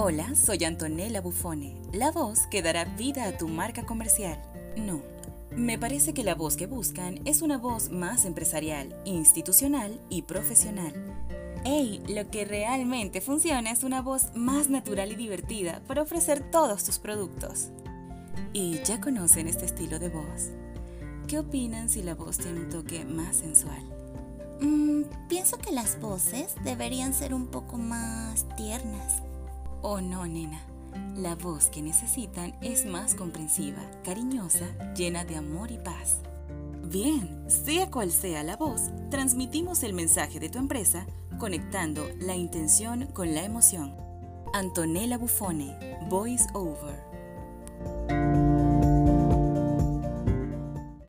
Hola, soy Antonella Buffone, la voz que dará vida a tu marca comercial. No, me parece que la voz que buscan es una voz más empresarial, institucional y profesional. Hey, lo que realmente funciona es una voz más natural y divertida para ofrecer todos tus productos. Y ya conocen este estilo de voz. ¿Qué opinan si la voz tiene un toque más sensual? Mm, pienso que las voces deberían ser un poco más tiernas. Oh no, nena. La voz que necesitan es más comprensiva, cariñosa, llena de amor y paz. Bien, sea cual sea la voz, transmitimos el mensaje de tu empresa conectando la intención con la emoción. Antonella Buffone, Voice Over.